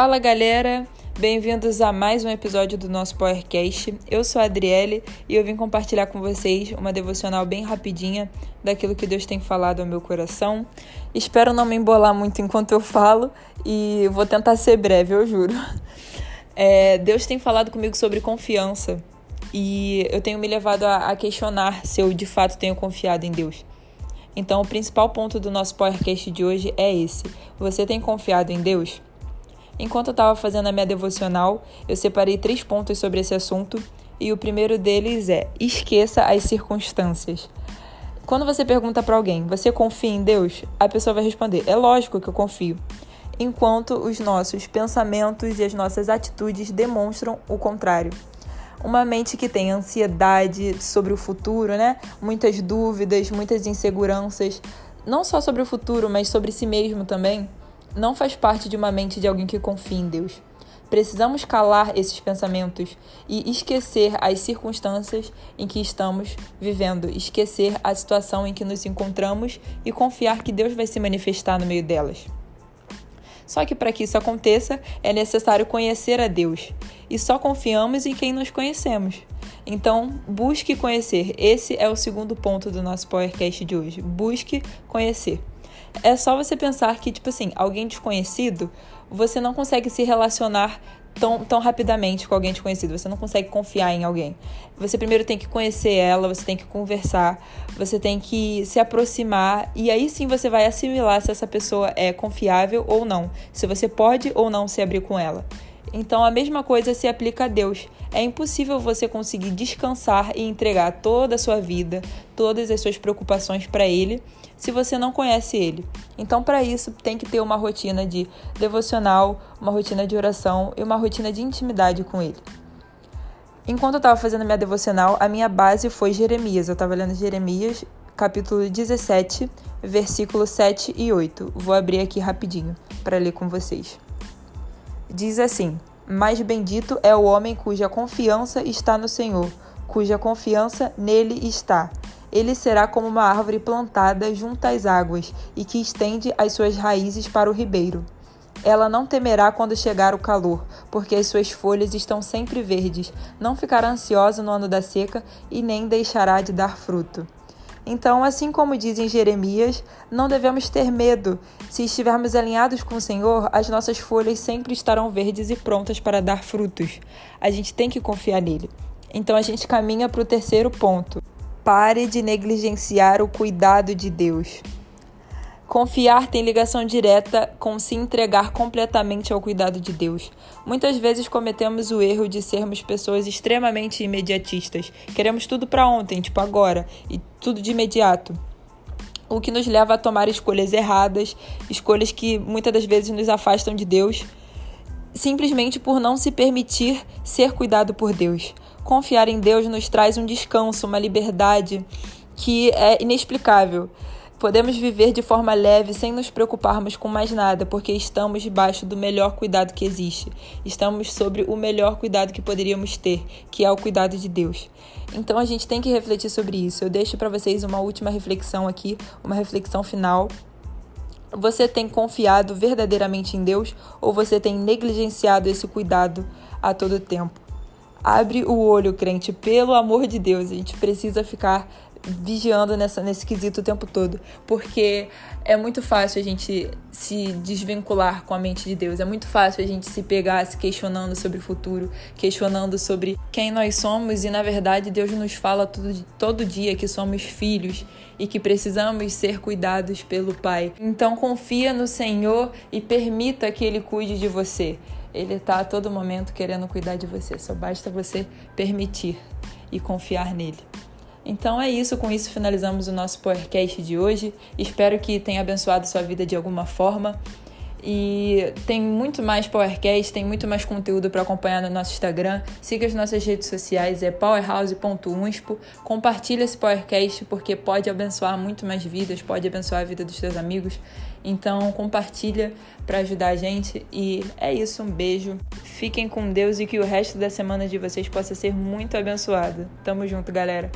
Fala galera, bem-vindos a mais um episódio do nosso Powercast. Eu sou a Adriele e eu vim compartilhar com vocês uma devocional bem rapidinha daquilo que Deus tem falado ao meu coração. Espero não me embolar muito enquanto eu falo e vou tentar ser breve, eu juro. É, Deus tem falado comigo sobre confiança e eu tenho me levado a, a questionar se eu de fato tenho confiado em Deus. Então, o principal ponto do nosso podcast de hoje é esse: você tem confiado em Deus? Enquanto eu estava fazendo a minha devocional, eu separei três pontos sobre esse assunto e o primeiro deles é: esqueça as circunstâncias. Quando você pergunta para alguém, você confia em Deus? A pessoa vai responder: é lógico que eu confio. Enquanto os nossos pensamentos e as nossas atitudes demonstram o contrário. Uma mente que tem ansiedade sobre o futuro, né? Muitas dúvidas, muitas inseguranças, não só sobre o futuro, mas sobre si mesmo também não faz parte de uma mente de alguém que confia em Deus. Precisamos calar esses pensamentos e esquecer as circunstâncias em que estamos vivendo, esquecer a situação em que nos encontramos e confiar que Deus vai se manifestar no meio delas. Só que para que isso aconteça, é necessário conhecer a Deus. E só confiamos em quem nos conhecemos. Então, busque conhecer. Esse é o segundo ponto do nosso PowerCast de hoje. Busque conhecer é só você pensar que, tipo assim, alguém desconhecido, você não consegue se relacionar tão, tão rapidamente com alguém desconhecido. Você não consegue confiar em alguém. Você primeiro tem que conhecer ela, você tem que conversar, você tem que se aproximar e aí sim você vai assimilar se essa pessoa é confiável ou não, se você pode ou não se abrir com ela. Então a mesma coisa se aplica a Deus. É impossível você conseguir descansar e entregar toda a sua vida, todas as suas preocupações para Ele, se você não conhece Ele. Então, para isso, tem que ter uma rotina de devocional, uma rotina de oração e uma rotina de intimidade com Ele. Enquanto eu estava fazendo minha devocional, a minha base foi Jeremias. Eu estava lendo Jeremias, capítulo 17, versículos 7 e 8. Vou abrir aqui rapidinho para ler com vocês. Diz assim: Mais bendito é o homem cuja confiança está no Senhor, cuja confiança nele está. Ele será como uma árvore plantada junto às águas e que estende as suas raízes para o ribeiro. Ela não temerá quando chegar o calor, porque as suas folhas estão sempre verdes. Não ficará ansiosa no ano da seca e nem deixará de dar fruto. Então, assim como diz em Jeremias, não devemos ter medo. Se estivermos alinhados com o Senhor, as nossas folhas sempre estarão verdes e prontas para dar frutos. A gente tem que confiar nele. Então, a gente caminha para o terceiro ponto. Pare de negligenciar o cuidado de Deus. Confiar tem ligação direta com se entregar completamente ao cuidado de Deus. Muitas vezes cometemos o erro de sermos pessoas extremamente imediatistas. Queremos tudo para ontem, tipo agora, e tudo de imediato. O que nos leva a tomar escolhas erradas, escolhas que muitas das vezes nos afastam de Deus, simplesmente por não se permitir ser cuidado por Deus. Confiar em Deus nos traz um descanso, uma liberdade que é inexplicável. Podemos viver de forma leve sem nos preocuparmos com mais nada, porque estamos debaixo do melhor cuidado que existe. Estamos sobre o melhor cuidado que poderíamos ter, que é o cuidado de Deus. Então a gente tem que refletir sobre isso. Eu deixo para vocês uma última reflexão aqui, uma reflexão final. Você tem confiado verdadeiramente em Deus ou você tem negligenciado esse cuidado a todo tempo? Abre o olho, crente, pelo amor de Deus, a gente precisa ficar vigiando nessa, nesse quesito o tempo todo, porque é muito fácil a gente se desvincular com a mente de Deus, é muito fácil a gente se pegar se questionando sobre o futuro, questionando sobre quem nós somos e na verdade Deus nos fala todo, todo dia que somos filhos e que precisamos ser cuidados pelo Pai. Então confia no Senhor e permita que Ele cuide de você. Ele está a todo momento querendo cuidar de você, só basta você permitir e confiar nele. Então é isso, com isso finalizamos o nosso podcast de hoje. Espero que tenha abençoado sua vida de alguma forma. E tem muito mais Powercast, tem muito mais conteúdo para acompanhar no nosso Instagram. Siga as nossas redes sociais, é powerhouse.unspo. Compartilhe esse Powercast porque pode abençoar muito mais vidas, pode abençoar a vida dos seus amigos. Então compartilha para ajudar a gente. E é isso, um beijo. Fiquem com Deus e que o resto da semana de vocês possa ser muito abençoado. Tamo junto, galera.